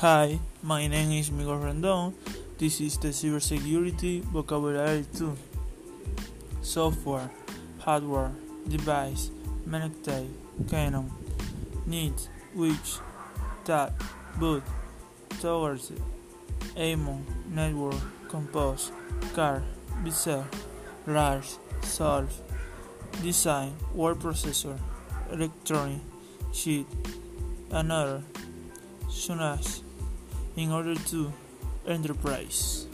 Hi, my name is Miguel Rendon. This is the cybersecurity vocabulary 2. Software, hardware, device, Menectate, Canon, need, which, that, boot, towards, Amon, network, compose, car, Bicep, large, solve, design, word processor, electronic, sheet, another, soon as, in order to enterprise.